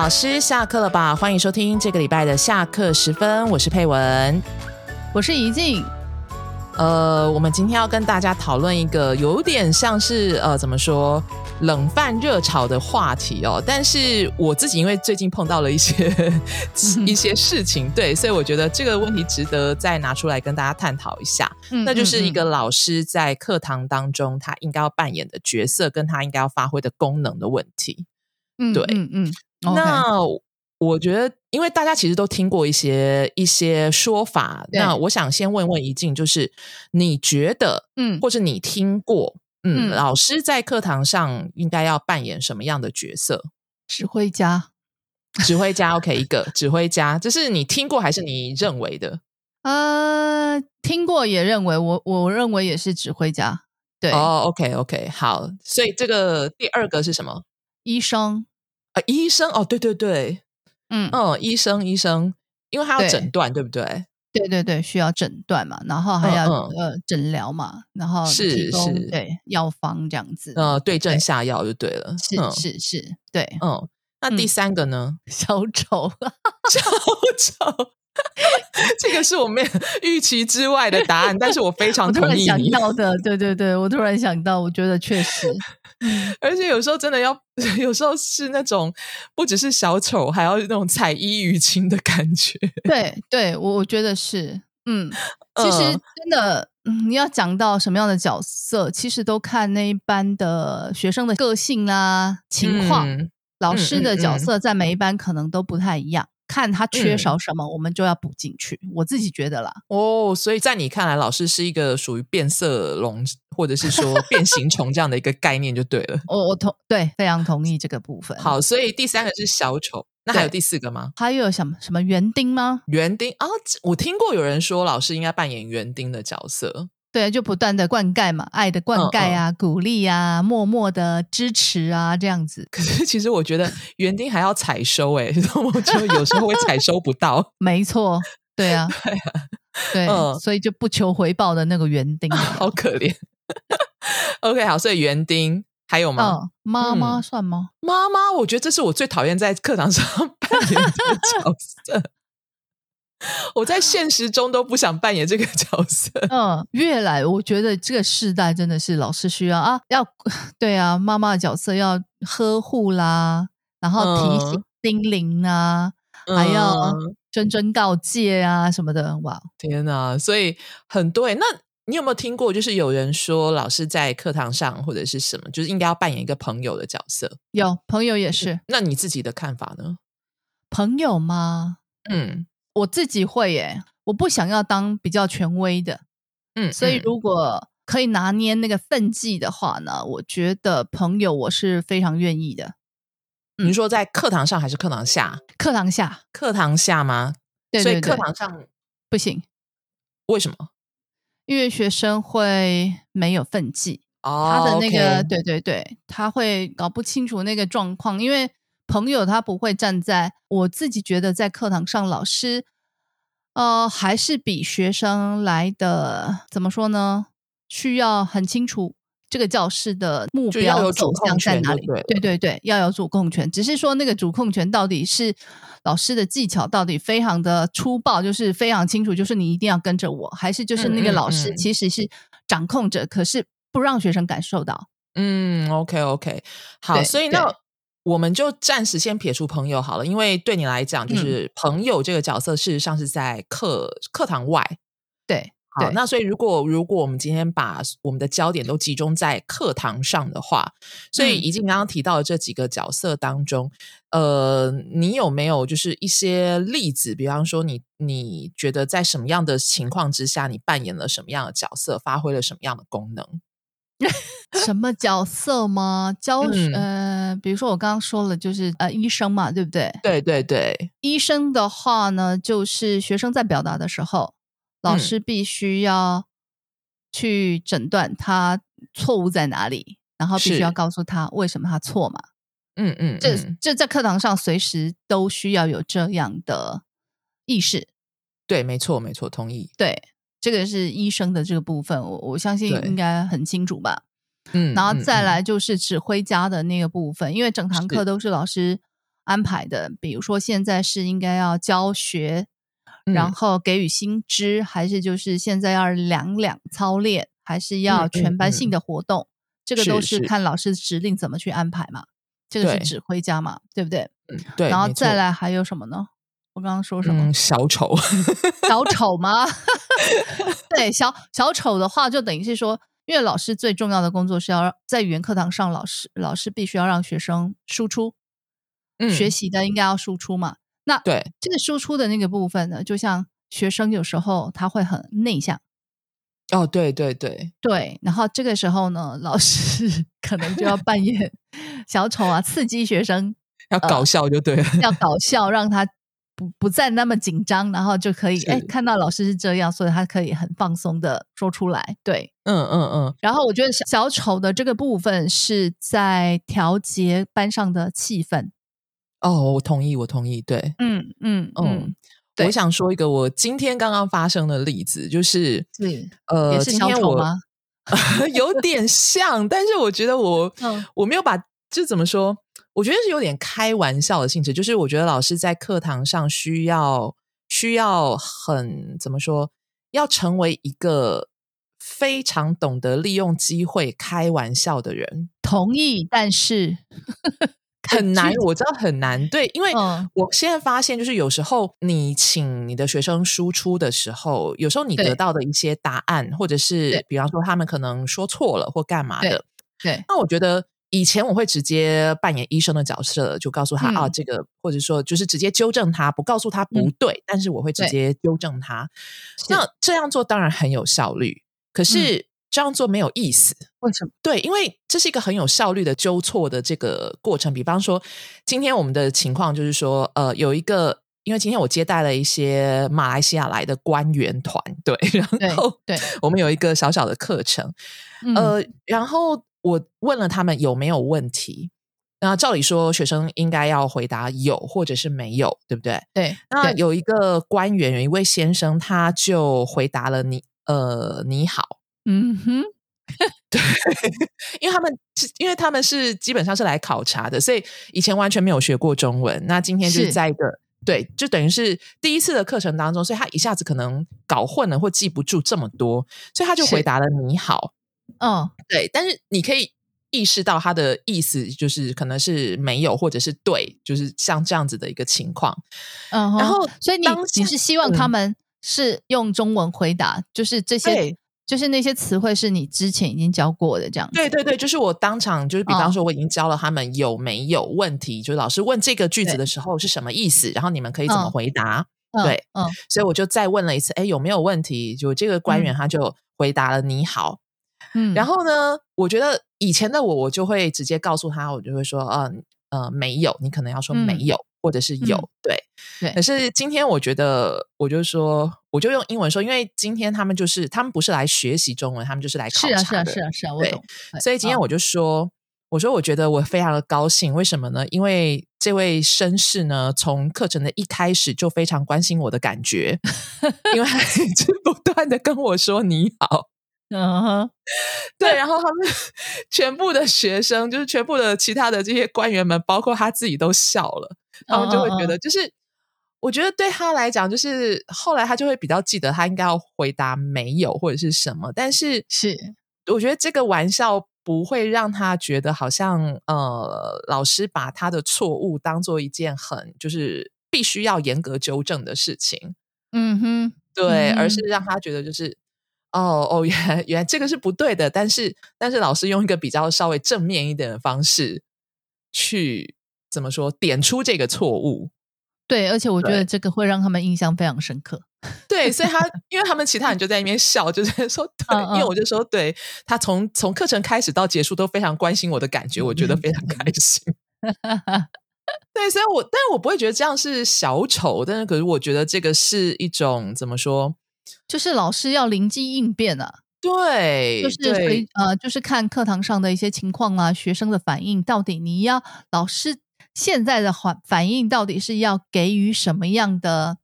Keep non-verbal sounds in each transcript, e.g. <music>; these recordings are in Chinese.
老师下课了吧？欢迎收听这个礼拜的下课时分，我是佩文，我是怡静。呃，我们今天要跟大家讨论一个有点像是呃，怎么说冷饭热炒的话题哦。但是我自己因为最近碰到了一些一些事情，对，所以我觉得这个问题值得再拿出来跟大家探讨一下。<laughs> 那就是一个老师在课堂当中他应该要扮演的角色，跟他应该要发挥的功能的问题。嗯，对，嗯嗯。那我觉得，因为大家其实都听过一些一些说法，那我想先问问怡静，就是你觉得，嗯，或者你听过，嗯，老师在课堂上应该要扮演什么样的角色？指挥家，指挥家，OK，一个 <laughs> 指挥家，这是你听过还是你认为的？呃，听过也认为，我我认为也是指挥家。对，哦，OK，OK，好，所以这个第二个是什么？医生。啊，医生哦，对对对，嗯。嗯，医生医生，因为他要诊断，对不对？对对对，需要诊断嘛，然后还要呃诊疗嘛，然后是是，对药方这样子，呃对症下药就对了，是是是，对，嗯，那第三个呢？<laughs> 小丑，<laughs> 小丑。<laughs> 这个是我们预期之外的答案，但是我非常同意你想 <laughs> 到的。对对对，我突然想到，我觉得确实，而且有时候真的要，<laughs> 有时候是那种不只是小丑，还要那种彩衣娱亲的感觉。对对，我我觉得是，嗯，其实真的，你要讲到什么样的角色，其实都看那一班的学生的个性啦、情况，老师的角色在每一班可能都不太一样。看他缺少什么，我们就要补进去。我自己觉得啦。哦，所以在你看来，老师是一个属于变色龙，或者是说 <laughs> 变形虫这样的一个概念，就对了。我我同对，非常同意这个部分。好，所以第三个是小丑，那还有第四个吗？还有什么什么园丁吗？园丁啊，我听过有人说，老师应该扮演园丁的角色。对，就不断的灌溉嘛，爱的灌溉啊，鼓励啊，默默的支持啊，这样子。可是其实我觉得园丁还要采收，<laughs> 哎，我就有时候会采收不到。<laughs> 没错，对啊，<laughs> 对，所以就不求回报的那个园丁，好可怜。OK，好，所以园丁还有吗？妈妈算吗？妈妈，我觉得这是我最讨厌在课堂上扮演的角色。<laughs> 我在现实中都不想扮演这个角色。<laughs> 嗯，越来我觉得这个世代真的是老师需要啊，要 <laughs> 对啊，妈妈的角色要呵护啦，然后提醒、叮咛啊，还要谆谆告诫啊什么的。哇，天哪！所以很对。那你有没有听过？就是有人说，老师在课堂上或者是什么，就是应该要扮演一个朋友的角色。有朋友也是。那你自己的看法呢？朋友吗？嗯。我自己会耶，我不想要当比较权威的，嗯，所以如果可以拿捏那个分际的话呢，我觉得朋友我是非常愿意的。你说在课堂上还是课堂下？课堂下，课堂下吗？对所以课堂上不行，为什么？因为学生会没有分际，他的那个，对对对，他会搞不清楚那个状况，因为。朋友他不会站在我自己觉得在课堂上老师，呃，还是比学生来的怎么说呢？需要很清楚这个教室的目标走向在哪里。对对对，要有主控权。只是说那个主控权到底是老师的技巧到底非常的粗暴，就是非常清楚，就是你一定要跟着我，还是就是那个老师其实是掌控着，可是不让学生感受到。嗯，OK OK，好，所以那。我们就暂时先撇除朋友好了，因为对你来讲，就是朋友这个角色，事实上是在课课堂外。对，好，那所以如果如果我们今天把我们的焦点都集中在课堂上的话，所以已经刚刚提到的这几个角色当中，呃，你有没有就是一些例子？比方说，你你觉得在什么样的情况之下，你扮演了什么样的角色，发挥了什么样的功能？<laughs> 什么角色吗？教呃，比如说我刚刚说了，就是呃，医生嘛，对不对？对对对，医生的话呢，就是学生在表达的时候，老师必须要去诊断他错误在哪里，然后必须要告诉他为什么他错嘛。嗯嗯，这这在课堂上随时都需要有这样的意识。对，没错没错，同意。对。这个是医生的这个部分，我我相信应该很清楚吧。嗯，然后再来就是指挥家的那个部分，因为整堂课都是老师安排的，比如说现在是应该要教学，然嗯后给予新知，还是就是现在要两两操练，还是要嗯全班性嗯的活动？这个都是看老师指令怎么去安排嘛。这个是指挥家嘛，对不对？嗯，对，然后再来还有什么呢？我刚刚说什么？嗯，小丑，小丑吗？<laughs> 对，小小丑的话，就等于是说，因为老师最重要的工作是要让在语言课堂上，老师老师必须要让学生输出，嗯学习的应该要输出嘛。那对，这个输出的那个部分呢，就像学生有时候他会很内向，哦，对对对，对，然后这个时候呢，老师 <laughs> 可能就要扮演 <laughs> 小丑啊，刺激学生，要搞笑就对了，要搞笑，让他不不再那么紧张，然后就可以哎看到老师是这样，所以他可以很放松的说出来。对，嗯嗯嗯，然后我觉得小小丑的这个部分是在调节班上的气氛。哦，我同意，我同意，对，嗯嗯嗯我想说一个我今天刚刚发生的例子，就是是。呃，也是今天我小丑吗？<laughs> 有点像，但是我觉得我、<laughs> 嗯。我没有把就怎么说，我觉得是有点开玩笑的性质，就是我觉得老师在课堂上需要需要很怎么说，要成为一个非常懂得利用机会开玩笑的人，同意，但是 <laughs> 很难，我知道很难，对，因为嗯。我现在发现，就是有时候你请你的学生输出的时候，有时候你得到的一些答案，或者是比方说他们可能说错了或干嘛的，对。那我觉得以前我会直接扮演医生的角色，就告诉他、嗯啊，这个或者说就是直接纠正他，不告诉他不嗯对，但是我会直接纠正他。那这样做当然很有效率，可是这样做没有意思。为什么？对，因为这是一个很有效率的纠错的这个过程。比方说，今天我们的情况就是说，呃，有一个，因为今天我接待了一些马来西亚来的官员团，对，对然后对，我们有一个小小的课程，嗯呃，然后我问了他们有没有问题。那照理说，学生应该要回答有或者是没有，对不对？对，那有一个官员，有一位先生，他就回答了你，呃，你好，嗯哼，<laughs> 对 <laughs> 因为他们是因为他们是基本上是来考察的，所以以前完全没有学过中文。那今天就是是在一个对，就等于是第一次的课程当中，所以他一下子可能搞混了或记不住这么多，所以他就回答了你好。嗯对，但是你可以意识到他的意思，就是可能是没有或者是对，就是像这样子的一个情况。嗯，然后所以你你是希望他嗯们是用中文回答，就是这些对，就是那些词汇是你之前已经教过的这样子。对对对，就是我当场就是，比方嗯说我已经教了他们有没有问题，就是老师问这个句子的时候是什么意思，然后你们可以怎么嗯回答。嗯对，嗯所以我就再问了一次，哎，有没有问题？就这个官员他就回答了你好。嗯，然后呢，我觉得以前的我，我就会直接告诉他，我就会说，嗯呃没有，你可能要说没嗯有，或者是有，嗯对。对可是今天我觉得，我就说，我就用英文说，因为今天他们就是他们不是来学习中文，他们就是来考是啊是察的。啊是啊是啊，我对懂。所以今天我就说，我说我觉得我非常的高兴，为什么呢？因为这位绅士呢，从课程的一开始就非常关心我的感觉，因为他一直不断的跟我说你好。嗯哼，<laughs> 对，然后他们 <laughs> 全部的学生，就是全部的其他的这些官员们，包括他自己都笑了，他们就会觉嗯。得，就是我觉得对他来讲，就是后来他就会比较记得他应该要回答没有或者是什么，但是是。我觉得这个玩笑不会让他觉得好像呃，老师把他的错误当做一件很就是必须要严格纠正的事情，嗯哼，对，而嗯是让他觉得就是哦哦，原来原来这个是不对的，但是但是老师用一个比较稍微正面一点的方式去怎么说点出这个错误，对，而且我觉得这个会让他们印象非常深刻。<laughs> 对，所以他因为他们其他人就在那边笑，就是说对，嗯嗯因为我就说对他从从课程开始到结束都非常关心我的感觉，我觉得非常开心。<laughs> 对，所以我但是我不会觉得这样是小丑，但是可是我觉得这个是一种怎么说？就是老师要灵机应变啊，对，就是呃，就是看课堂上的一些情况啊，学生的反应，到底你要老师现在的反反应到底是要给予什么样的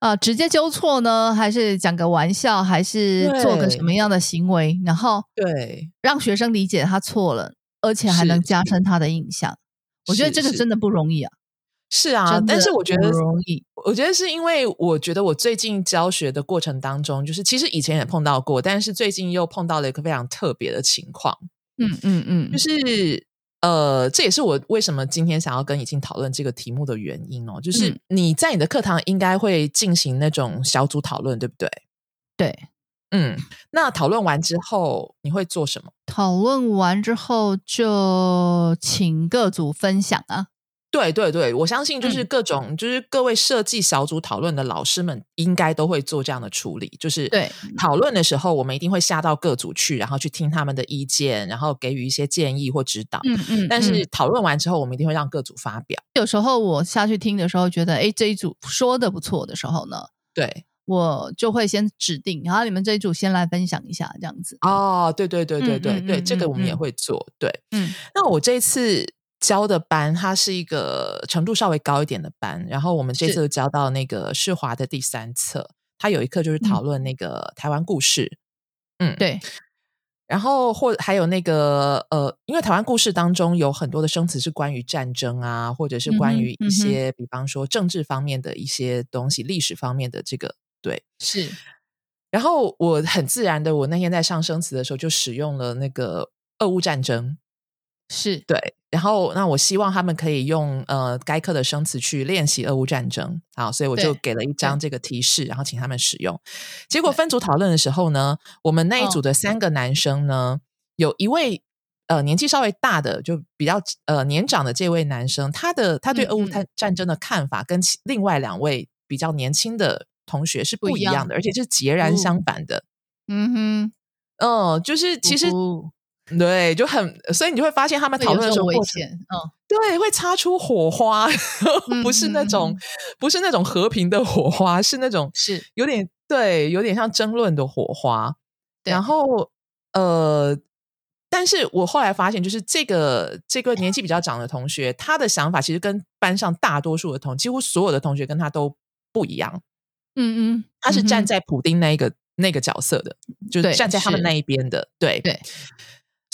啊、直接纠错呢，还是讲个玩笑，还是做个什么样的行为，然后对。让学生理解他错了，而且还能加深他的印象。我觉得这个真的不容易啊，是啊，但是我觉得不容易。我觉得是因为我觉得我最近教学的过程当中，就是其实以前也碰到过，但是最近又碰到了一个非常特别的情况，嗯嗯嗯，就是呃，这也是我为什么今天想要跟已经讨论这个题目的原因哦。就是嗯你在你的课堂应该会进行那种小组讨论，对不对？对。嗯，那讨论完之后你会做什么？讨论完之后就请各组分享啊。对对对，我相信就是嗯各种、就是各位设计小组讨论的老师们应该都会做这样的处理，就是对讨论的时候，我们一定会下到各组去，然后去听他们的意见，然后给予一些建议或指导。嗯嗯，但是嗯讨论完之后，我们一定会让各组发表。有时候我下去听的时候，觉得哎这一组说的不错的时候呢，对，我就会先指定，然后你们这一组先来分享一下，这样子。哦，对对对对嗯对、对，嗯嗯这个我们也嗯会做。对，嗯那我这一次教的班，它是一个程度稍微高一点的班，然后我们这是。次教到那个世华的第三册，它有一课就是讨论那个台湾故事。嗯，对，然后或还有那个呃，因为台湾故事当中有很多的生词是关于战争啊，或者是关于一些、比方说政治方面的一些东西、历史方面的这个对。是。然后我很自然的，我那天在上生词的时候就使用了那个俄乌战争，是，对。然后那我希望他们可以用呃该课的生词去练习俄乌战争，好，所以我就对给了一张这个提示，然后请他们使用。结果分组讨论的时候呢，我们那一嗯组的三个男生呢，有一位呃年纪稍微大的，就比较呃年长的这位男生，他的他对俄乌战。战争的看法跟其另外两位比较年轻的同学是不一样的，而且是截然哦相反的。嗯哼，嗯，就是其实对，就很，所以你就会发现他们会讨论的时候，危险，嗯，对，会擦出火花，不是那种、不是那种和平的火花，是那种是有点对，有点像争论的火花。然后呃，但是我后来发现，就是这个这个年纪比较长的同学，他的想法其实跟班上大多数的同，几乎所有的同学跟他都不一样。嗯嗯，他是站在普丁那一个、那个角色的，就是站在他们那一边的，对对。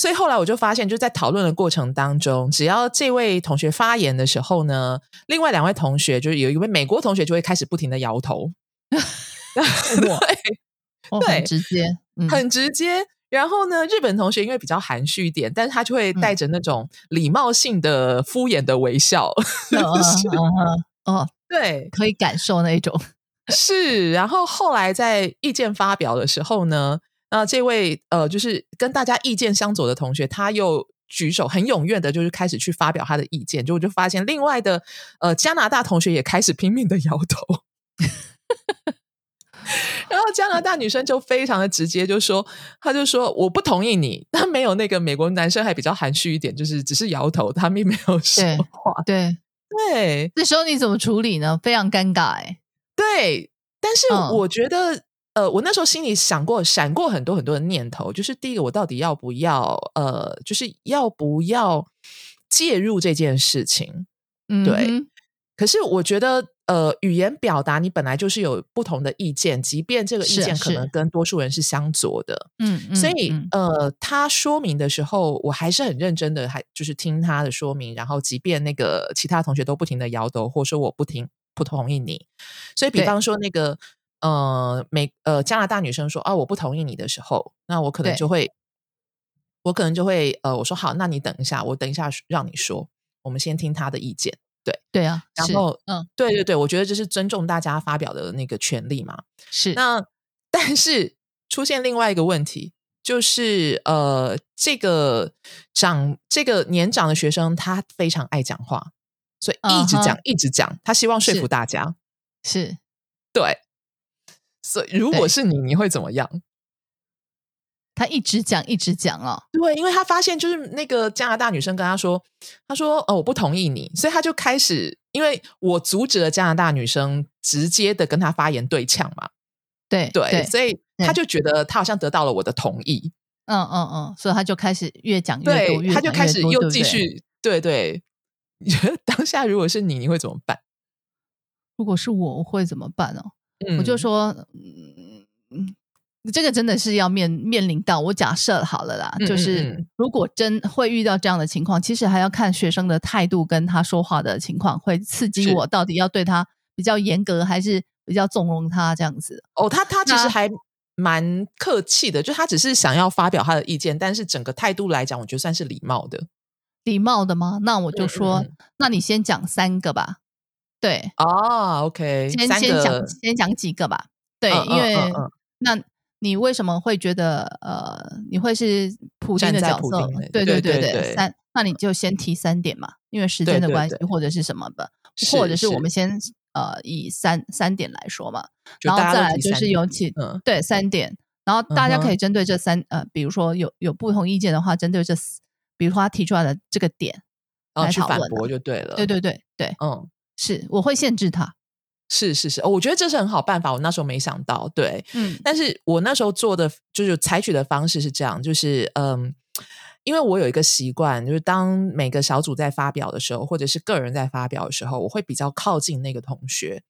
所以后来我就发现，就在讨论的过程当中，只要这位同学发言的时候呢，另外两位同学，就是有一位美国同学就会开始不停的摇头，<laughs> 对，哦，对很直接，嗯，很直接。然后呢，日本同学因为比较含蓄一点，但是他就会带着那种礼貌性的敷衍的微笑，嗯。嗯嗯嗯哦，对，可以感受那一种，是，然后后来在意见发表的时候呢，那这位呃，就是跟大家意见相左的同学，他又举手很踊跃的，就是开始去发表他的意见，就我就发现另外的呃加拿大同学也开始拼命的摇头。<laughs> 然后加拿大女生就非常的直接，就说，她就说我不同意你，但没有那个美国男生还比较含蓄一点，就是只是摇头，他并没有说对话。对，对，这时候你怎么处理呢？非常尴尬，哎，对，但是嗯我觉得，呃，我那时候心里想过、闪过很多很多的念头，就是第一个，我到底要不要，呃，就是要不要介入这件事情？嗯对可是我觉得，呃，语言表达你本来就是有不同的意见，即便这个意见可能跟多数人是相左的，嗯，嗯所以，嗯呃，他说明的时候，我还是很认真的，还就是听他的说明。然后，即便那个其他同学都不停的摇头，或者说我不听不同意你，所以，比方说那个呃美呃加拿大女生说啊我不同意你的时候，那我可能就会，我可能就会呃我说好，那你等一下，我等一下让你说，我们先听他的意见。对对啊，然后嗯对对对，我觉得这是尊重大家发表的那个权利嘛。是那但是出现另外一个问题，就是呃，这个长这个年长的学生他非常爱讲话，所以一直讲、一直讲，他希望说服大家。是，对，所以如果是你，你会怎么样？他一直讲一直讲哦，对，因为他发现就是那个加拿大女生跟他说，他说：“哦，我不同意你。”所以他就开始，因为我阻止了加拿大女生直接的跟他发言对呛嘛，对对，所以他对就觉得他好像得到了我的同意，嗯嗯嗯，所以他就开始越讲越多，他就开始又继续，对对。你觉得当下如果是你，你会怎么办？如果是我，我会怎么办哦？嗯我就说，嗯嗯，这个真的是要面面临到我假设好了啦，就是嗯如果真会遇到这样的情况，其实还要看学生的态度跟他说话的情况，会刺激我到底要对他比较严格，还是比较纵容他这样子。哦，他他其实还蛮客气的，就他只是想要发表他的意见，但是整个态度来讲，我觉得算是礼貌的。礼貌的吗？那我就说，嗯那你先讲三个吧。对，哦，OK，先先讲，先讲几个吧。对，因为、嗯嗯。那你为什么会觉得呃，你会是普丁的角色普丁的？对对对对对三，那你就先提三点嘛，因为时间的关系。对或者是什么的，或者是我们。先呃以三三点来说嘛，然后再来就是有其嗯对三点，然后大家可以针对这三呃，比如说有有不同意见的话，针对这四比如说他提出来的这个点然后去反来讨论啊驳就对。了。对对对对，嗯，是我会限制他，是是是，哦我觉得这是很好办法，我那时候没想到，对。嗯但是我那时候做的就是采取的方式是这样，就是嗯，因为我有一个习惯，就是当每个小组在发表的时候，或者是个人在发表的时候，我会比较靠近那个同学，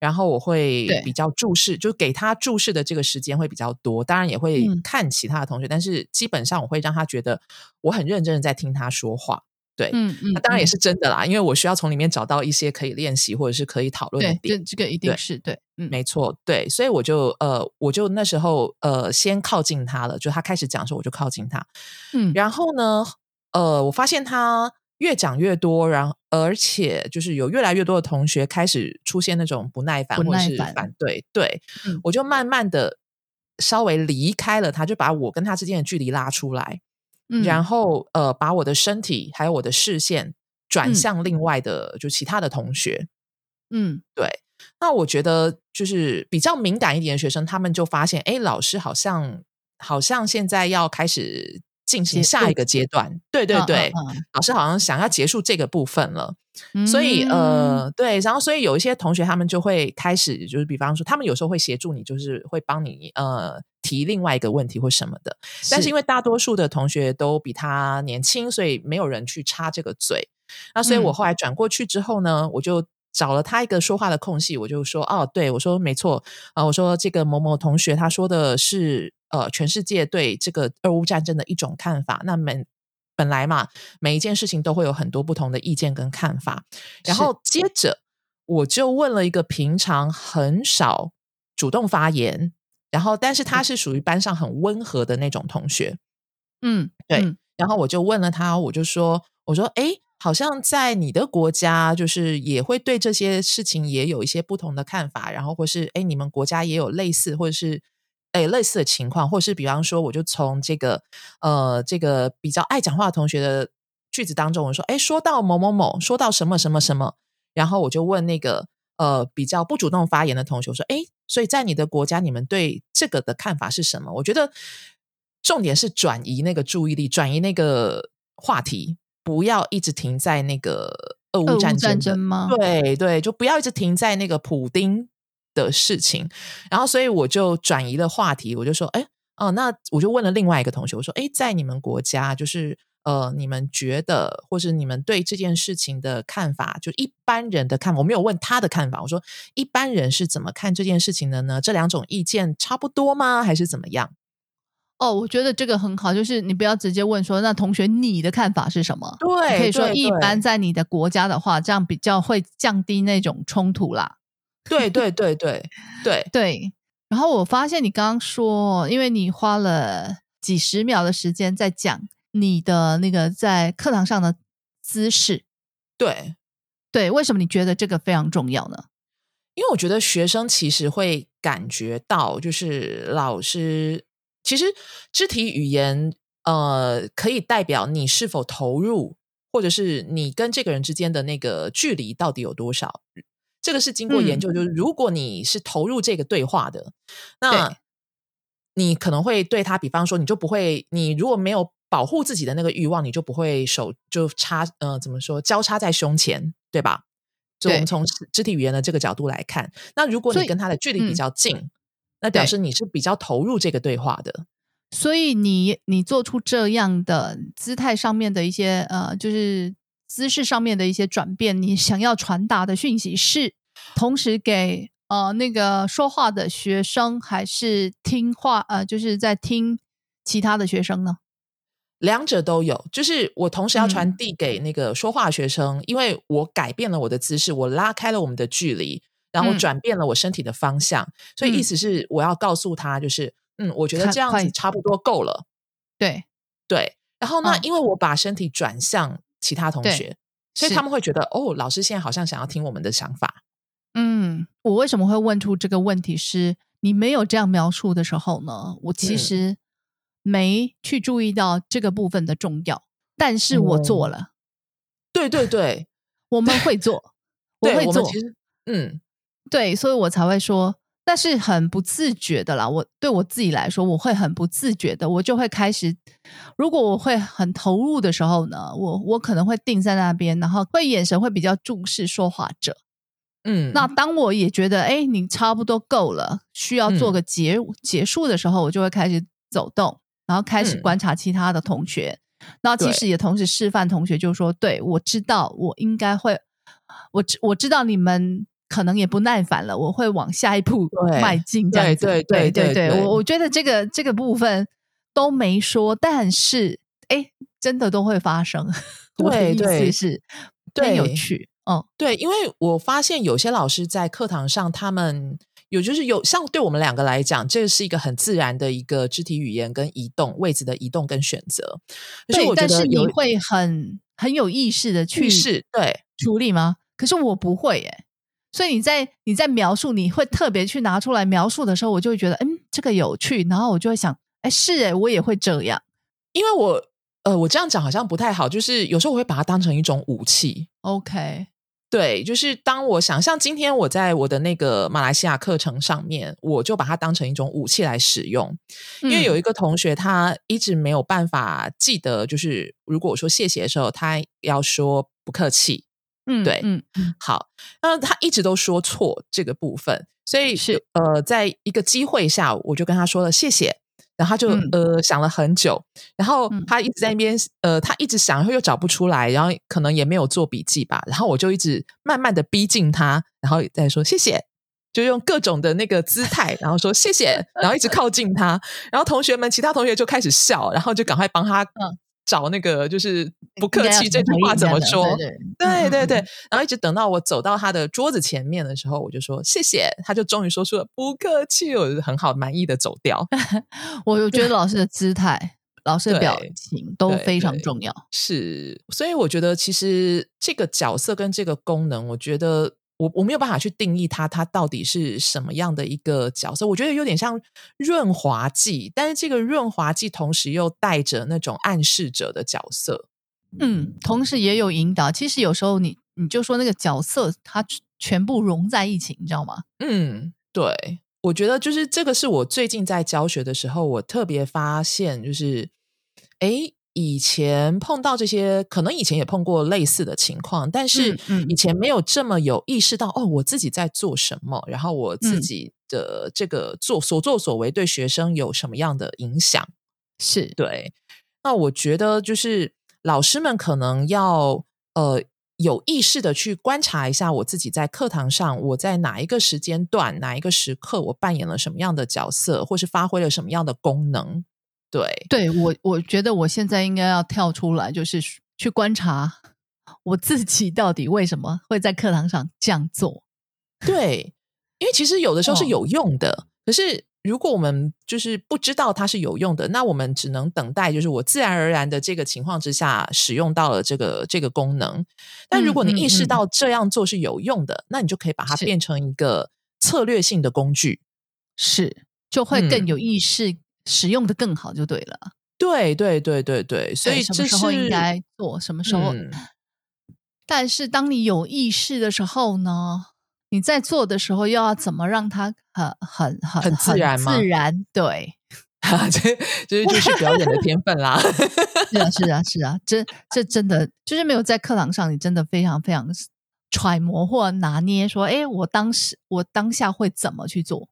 然后我会比较注视，就给他注视的这个时间会比较多，当然也会嗯看其他的同学，但是基本上我会让他觉得我很认真的在听他说话。对，嗯嗯，那当然也嗯是真的啦，因为我需要从里面找到一些可以练习或者是可以讨论的，点这。这个一定是对，嗯没错，对，所以我就呃，我就那时候呃，先靠近他了，就他开始讲的时候，我就靠近他。嗯然后呢，呃，我发现他越讲越多，然后而且就是有越来越多的同学开始出现那种不耐烦或者是反对，对、嗯我就慢慢的稍微离开了他，就把我跟他之间的距离拉出来，嗯，然后呃，把我的身体还有我的视线转嗯。向另外的、就其他的同学。嗯。对，那我觉得就是比较敏感一点的学生，他们就发现，哎，老师好像好像现在要开始进行下一个阶段，对对嗯对，嗯。老师好像想要结束这个部分了，嗯所以嗯。呃，对，然后所以有一些同学他们就会开始，就是比方说，他们有时候会协助你，就是会帮你呃提另外一个问题或什么的，但是。因为大多数的同学都比他年轻，所以没有人去插这个嘴。那所以我嗯。后来转过去之后呢，我就找了他一个说话的空隙，我就说：“哦，对我说没错啊、我说这个某某同学他说的是呃，全世界对这个俄乌战争的一种看法。那每本来嘛，每一件事情都会有很多不同的意见跟看法。然后接着我就问了一个平常很少主动发言，然后但是他是属于班上很温和的那种同学，嗯对嗯然后我就问了他，我就说，我说，哎，好像在你的国家，就是也会对这些事情也有一些不同的看法，然后或是，哎，你们国家也有类似或者是，哎，类似的情况，或是比方说，我就从这个呃这个比较爱讲话的同学的句子当中，我说，哎，说到某某某，说到什么什么什么，然后我就问那个呃比较不主动发言的同学我说，哎，所以在你的国家，你们对这个的看法是什么？我觉得重点是转移那个注意力，转移那个话题，不要一直停在那个俄乌战争吗对对，就不要一直停在那个普丁的事情。然后，所以我就转移了话题，我就说，哎，哦、那我就问了另外一个同学，我说，哎，在你们国家，就是呃，你们觉得，或是你们对这件事情的看法，就一般人的看法，我没有问他的看法，我说一般人是怎么看这件事情的呢？这两种意见差不多吗？还是怎么样？哦，我觉得这个很好，就是你不要直接问说，那同学你的看法是什么？对可以说一般在你的国家的话，这样比较会降低那种冲突啦。对对对对对，对，然后我发现你刚刚说，因为你花了几十秒的时间在讲你的那个在课堂上的姿势，对，对，为什么你觉得这个非常重要呢？因为我觉得学生其实会感觉到，就是老师其实肢体语言呃可以代表你是否投入，或者是你跟这个人之间的那个距离到底有多少。这个是经过研究，就是如果你是投入这个对话的，那你可能会对他，比方说，你就不会，你如果没有保护自己的那个欲望，你就不会手就插呃怎么说交叉在胸前，对吧？就我们从肢肢体语言的这个角度来看，那如果你跟他的距离比嗯。较近，那表示你是比较投入这个对话的。所以你你做出这样的姿态上面的一些呃，就是姿势上面的一些转变，你想要传达的讯息是，同时给呃那个说话的学生，还是听话呃就是在听其他的学生呢？两者都有，就是我同时要传嗯递给那个说话学生，因为我改变了我的姿势，我拉开了我们的距离，然后嗯。转变了我身体的方向，所以意嗯。思是我要告诉他，就是嗯，我觉得这样子差不多够了，对，对。然后呢嗯。因为我把身体转向其他同学，所以他。们会觉得哦，老师现在好像想要听我们的想法。嗯，我为什么会问出这个问题是？你没有这样描述的时候呢，我其嗯。实没去注意到这个部分的重要，但是我做哦。了，对对对，<laughs> 我们会做，<laughs> 我会做，嗯对，所以我才会说，那是很不自觉的啦。我对我自己来说，我会很不自觉的，我就会开始，如果我会很投入的时候呢，我我可能会定在那边，然后会眼神会比较注视说话者。嗯，那当我也觉得，哎，你差不多够了，需要做嗯个结、结束的时候，我就会开始走动，然后开始嗯观察其他的同学。那其对实也同时示范同学，就说，对我知道，我应该会，我知我知道你们可能也不耐烦了，我会往下一步迈进。这样子，对对对对对我我觉得这个这个部分都没说，但是哎，真的都会发生。<laughs> 我的意对对思是，真有趣。嗯，对，因为我发现有些老师在课堂上，他们有就是有像对我们两个来讲，这是一个很自然的一个肢体语言跟移动位置的移动跟选择。对，但是你会很很有意识的去去试，对处理吗？可是我不会耶。所以你在你在描述，你会特别去拿出来描述的时候，我就会觉得，嗯，这个有趣，然后我就会想，哎，是哎，我也会这样。因为我呃，我这样讲好像不太好，就是有时候我会把它当成一种武器。OK，对，就是当我想像今天我在我的那个马来西亚课程上面，我就把它当成一种武器来使用。因为有嗯一个同学他一直没有办法记得，就是如果我说谢谢的时候，他要说不客气。嗯对嗯嗯。好，那他一直都说错这个部分，所以是。呃，在一个机会下，我就跟他说了谢谢，然后他就、嗯。呃想了很久，然后嗯。他一直在那边呃，他一直想，然后又找不出来，然后可能也没有做笔记吧，然后我就一直慢慢的逼近他，然后再说谢谢。就用各种的那个姿态，然后说谢谢，然后一直靠近他，然后同学们其他同学就开始笑，然后就赶快帮他嗯找那个就是不客气这句话怎么说？对对对然后一直等到我走到他的桌子前面的时候，我就说谢谢，他就终于说出了不客气，我就很好满意的走掉。<laughs> 我我觉得老师的姿态、老师的表情都非常重要。是，所以我觉得其实这个角色跟这个功能，我觉得我我没有办法去定义它，它到底是什么样的一个角色。我觉得有点像润滑剂，但是这个润滑剂同时又带着那种暗示者的角色。嗯，同时也有引导。其实有时候你你就说那个角色，它全部融在一起，你知道吗？嗯，对，我觉得就是这个是我最近在教学的时候，我特别发现，就是诶，以前碰到这些，可能以前也碰过类似的情况，但是以前没有这么有意识到，哦，我自己在做什么，然后我自嗯己的这个做所作所为对学生有什么样的影响。是对，那我觉得就是老师们可能要呃有意识的去观察一下我自己在课堂上，我在哪一个时间段、哪一个时刻，我扮演了什么样的角色，或是发挥了什么样的功能。对，对我，我觉得我现在应该要跳出来，就是去观察我自己到底为什么会在课堂上这样做。<laughs> 对，因为其实有的时候是哦有用的，可是如果我们就是不知道它是有用的，那我们只能等待，就是我自然而然的这个情况之下使用到了这个这个功能。但如果你意识嗯到这样做是有用的，那你就可以把它变成一个策略性的工具。是，就会更嗯有意识，使用的更好就对了。对对对对对，所以这什么时候应该做，什么时候。嗯但是当你有意识的时候呢，你在做的时候又要怎么让它很很很很自然吗自然，对，<laughs> 这这就是表演的天分啦。<laughs> 是啊，是啊，是啊，这这真的就是没有在课堂上，你真的非常非常揣摩或拿捏，说，哎，我当时我当下会怎么去做？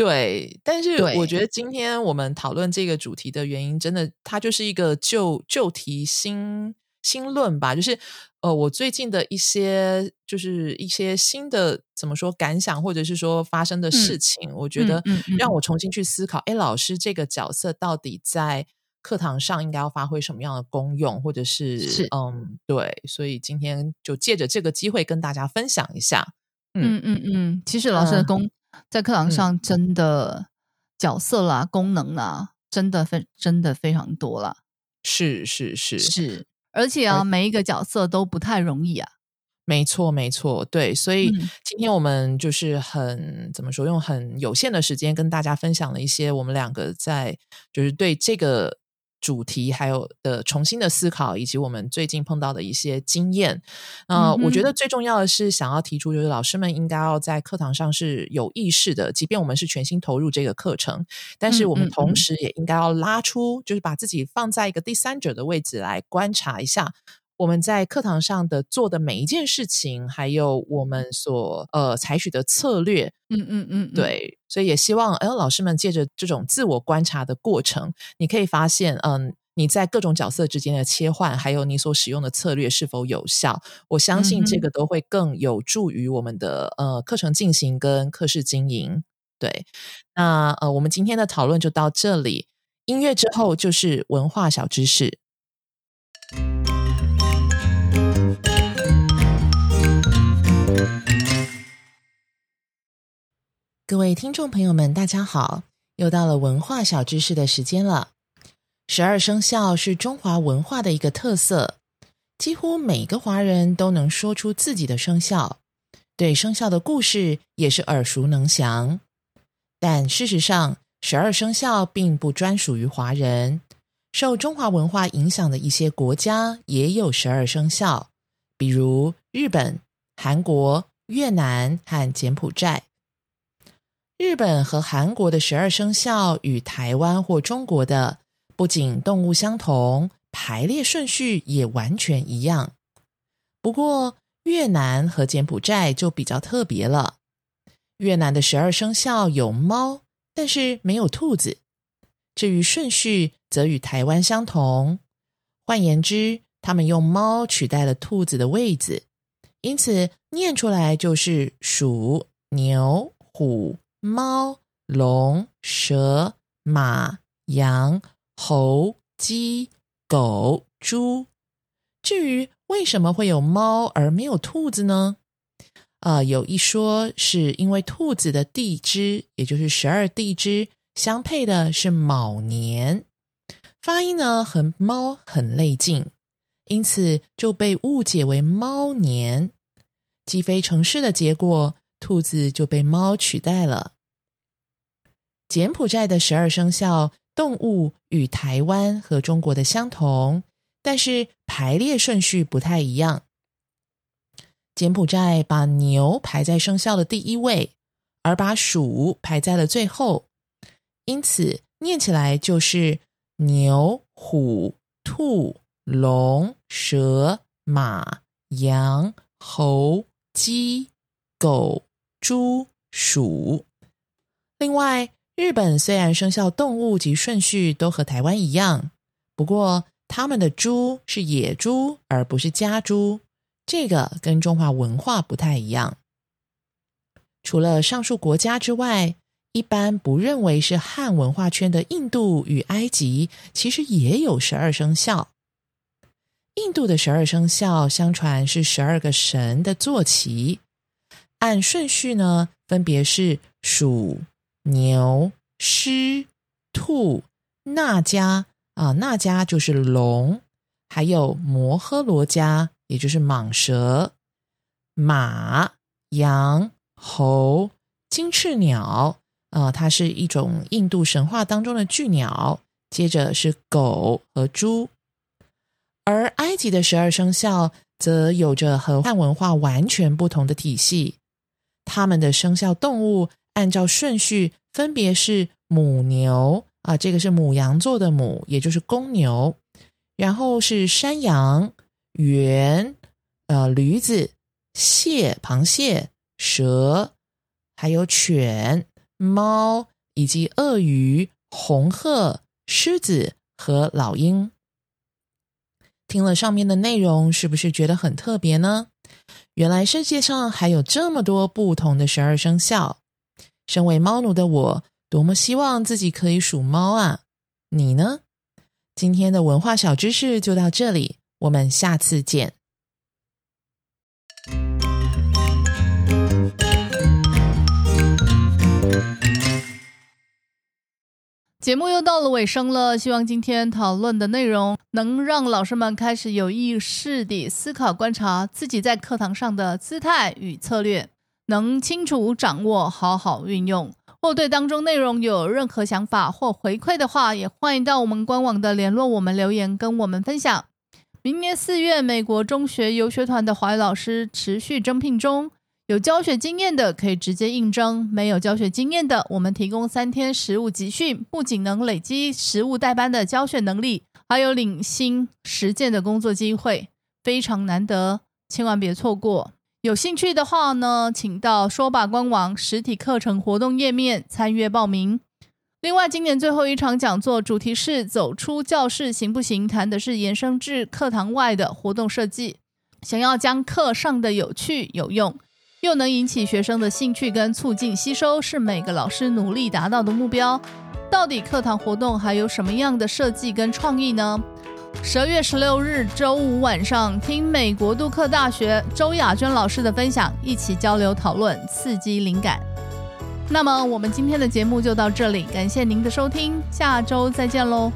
对，但是我觉得今天我们讨论这个主题的原因，真的它就是一个旧旧题新新论吧，就是呃，我最近的一些就是一些新的怎么说感想，或者是说发生的事情，我觉得让我重新去思考，哎，老师这个角色到底在课堂上应该要发挥什么样的功用，或者是是。嗯，对，所以今天就借着这个机会跟大家分享一下。嗯。嗯嗯，其实老师的功在课堂上真的角色啦、功能啦，真的非真的非常多啦。是是是是，而且啊，每一个角色都不太容易啊。没错没错，对，所以今天我们就是很怎么说，用很有限的时间跟大家分享了一些我们两个在就是对这个。主题还有的重新的思考，以及我们最近碰到的一些经验。呃，我觉得最重要的是想要提出，就是老师们应该要在课堂上是有意识的，即便我们是全心投入这个课程，但是我们同时也应该要拉出，就是把自己放在一个第三者的位置来观察一下。我们在课堂上的做的每一件事情，还有我们所呃采取的策略，嗯嗯嗯，对，所以也希望哎，老师们借着这种自我观察的过程，你可以发现，嗯，你在各种角色之间的切换，还有你所使用的策略是否有效。我相信这个都会更有助于我们的呃课程进行跟课室经营。对，那呃，我们今天的讨论就到这里。音乐之后就是文化小知识。各位听众朋友们，大家好！又到了文化小知识的时间了。十二生肖是中华文化的一个特色，几乎每个华人都能说出自己的生肖，对生肖的故事也是耳熟能详。但事实上，十二生肖并不专属于华人，受中华文化影响的一些国家也有十二生肖，比如日本、韩国、越南和柬埔寨。日本和韩国的十二生肖与台湾或中国的不仅动物相同，排列顺序也完全一样。不过越南和柬埔寨就比较特别了。越南的十二生肖有猫，但是没有兔子。至于顺序，则与台湾相同。换言之，他们用猫取代了兔子的位置，因此念出来就是鼠、牛、虎。猫、龙、蛇、马、羊、猴、鸡、狗、猪。至于为什么会有猫而没有兔子呢？啊，有一说是因为兔子的地支，也就是十二地支相配的是卯年，发音呢和猫很类近，因此就被误解为猫年。积非成是的结果。兔子就被猫取代了。柬埔寨的十二生肖动物与台湾和中国的相同，但是排列顺序不太一样。柬埔寨把牛排在生肖的第一位，而把鼠排在了最后，因此念起来就是牛、虎、兔、龙、蛇、马、羊、猴、鸡、狗。猪、鼠。另外，日本虽然生肖动物及顺序都和台湾一样，不过他们的猪是野猪，而不是家猪，这个跟中华文化不太一样。除了上述国家之外，一般不认为是汉文化圈的印度与埃及，其实也有十二生肖。印度的十二生肖，相传是十二个神的坐骑。按顺序呢，分别是鼠、牛、狮、兔、那迦啊，那迦就是龙，还有摩诃罗迦，也就是蟒蛇、马、羊、猴、金翅鸟啊，它是一种印度神话当中的巨鸟。接着是狗和猪，而埃及的十二生肖则有着和汉文化完全不同的体系。他们的生肖动物按照顺序分别是母牛啊，这个是母羊座的母，也就是公牛。然后是山羊、猿、呃驴子、蟹、螃蟹、蛇，还有犬、猫，以及鳄鱼、红鹤、狮子和老鹰。听了上面的内容，是不是觉得很特别呢？原来世界上还有这么多不同的十二生肖。身为猫奴的我，多么希望自己可以属猫啊！你呢？今天的文化小知识就到这里，我们下次见。节目又到了尾声了，希望今天讨论的内容能让老师们开始有意识地思考、观察自己在课堂上的姿态与策略，能清楚掌握、好好运用。或对当中内容有任何想法或回馈的话，也欢迎到我们官网的联络我们留言跟我们分享。明年四月，美国中学游学团的华语老师持续征聘中。有教学经验的可以直接应征，没有教学经验的，我们提供三天实务集训，不仅能累积实务代班的教学能力，还有领薪实践的工作机会，非常难得，千万别错过。有兴趣的话呢，请到说吧官网实体课程活动页面参阅报名。另外，今年最后一场讲座主题是“走出教室行不行”，谈的是延伸至课堂外的活动设计，想要将课上的有趣有用。又能引起学生的兴趣跟促进吸收，是每个老师努力达到的目标。到底课堂活动还有什么样的设计跟创意呢？十二月十六日周五晚上，听美国杜克大学周雅娟老师的分享，一起交流讨论，刺激灵感。那么我们今天的节目就到这里，感谢您的收听，下周再见喽。